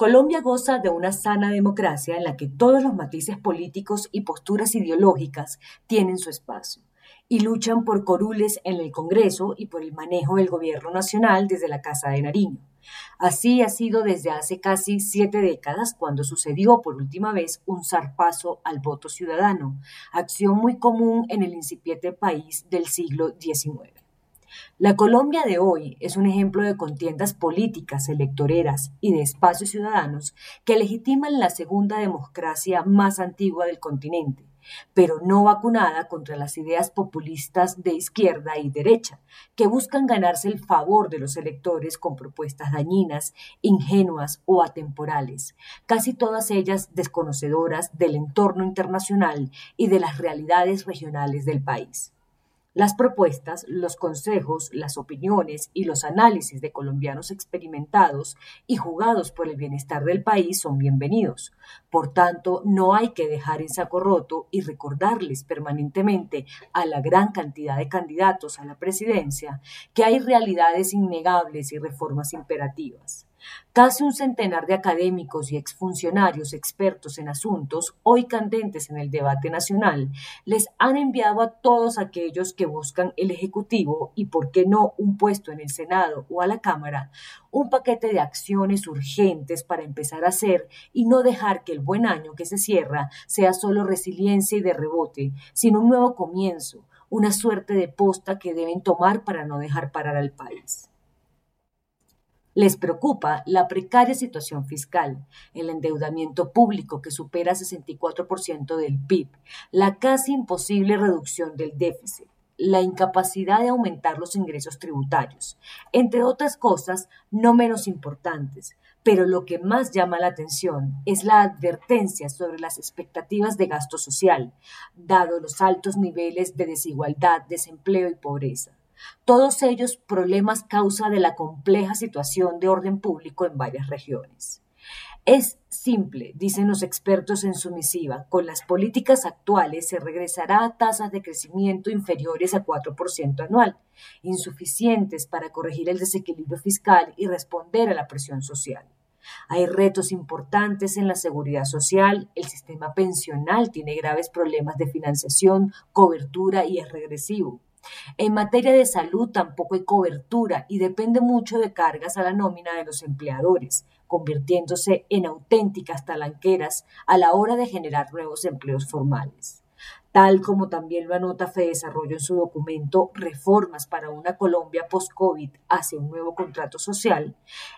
Colombia goza de una sana democracia en la que todos los matices políticos y posturas ideológicas tienen su espacio y luchan por corules en el Congreso y por el manejo del gobierno nacional desde la Casa de Nariño. Así ha sido desde hace casi siete décadas cuando sucedió por última vez un zarpazo al voto ciudadano, acción muy común en el incipiente país del siglo XIX. La Colombia de hoy es un ejemplo de contiendas políticas, electoreras y de espacios ciudadanos que legitiman la segunda democracia más antigua del continente, pero no vacunada contra las ideas populistas de izquierda y derecha, que buscan ganarse el favor de los electores con propuestas dañinas, ingenuas o atemporales, casi todas ellas desconocedoras del entorno internacional y de las realidades regionales del país. Las propuestas, los consejos, las opiniones y los análisis de colombianos experimentados y jugados por el bienestar del país son bienvenidos. Por tanto, no hay que dejar en saco roto y recordarles permanentemente a la gran cantidad de candidatos a la presidencia que hay realidades innegables y reformas imperativas. Casi un centenar de académicos y exfuncionarios expertos en asuntos, hoy candentes en el debate nacional, les han enviado a todos aquellos que buscan el Ejecutivo y, por qué no, un puesto en el Senado o a la Cámara, un paquete de acciones urgentes para empezar a hacer y no dejar que el buen año que se cierra sea solo resiliencia y de rebote, sino un nuevo comienzo, una suerte de posta que deben tomar para no dejar parar al país. Les preocupa la precaria situación fiscal, el endeudamiento público que supera 64% del PIB, la casi imposible reducción del déficit, la incapacidad de aumentar los ingresos tributarios, entre otras cosas no menos importantes. Pero lo que más llama la atención es la advertencia sobre las expectativas de gasto social, dado los altos niveles de desigualdad, desempleo y pobreza. Todos ellos problemas causa de la compleja situación de orden público en varias regiones. Es simple, dicen los expertos en su misiva, con las políticas actuales se regresará a tasas de crecimiento inferiores a 4% anual, insuficientes para corregir el desequilibrio fiscal y responder a la presión social. Hay retos importantes en la seguridad social, el sistema pensional tiene graves problemas de financiación, cobertura y es regresivo. En materia de salud tampoco hay cobertura y depende mucho de cargas a la nómina de los empleadores, convirtiéndose en auténticas talanqueras a la hora de generar nuevos empleos formales tal como también lo anota Desarrollo en su documento Reformas para una Colombia post-COVID hacia un nuevo contrato social,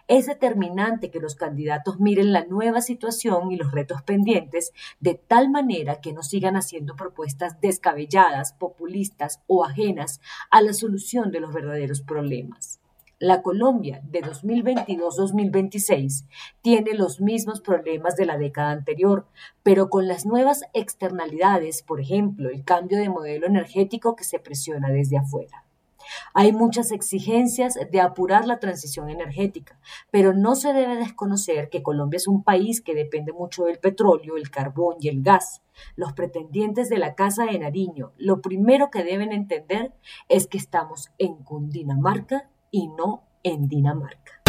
es determinante que los candidatos miren la nueva situación y los retos pendientes de tal manera que no sigan haciendo propuestas descabelladas, populistas o ajenas a la solución de los verdaderos problemas. La Colombia de 2022-2026 tiene los mismos problemas de la década anterior, pero con las nuevas externalidades, por ejemplo, el cambio de modelo energético que se presiona desde afuera. Hay muchas exigencias de apurar la transición energética, pero no se debe desconocer que Colombia es un país que depende mucho del petróleo, el carbón y el gas. Los pretendientes de la Casa de Nariño lo primero que deben entender es que estamos en Cundinamarca y no en Dinamarca.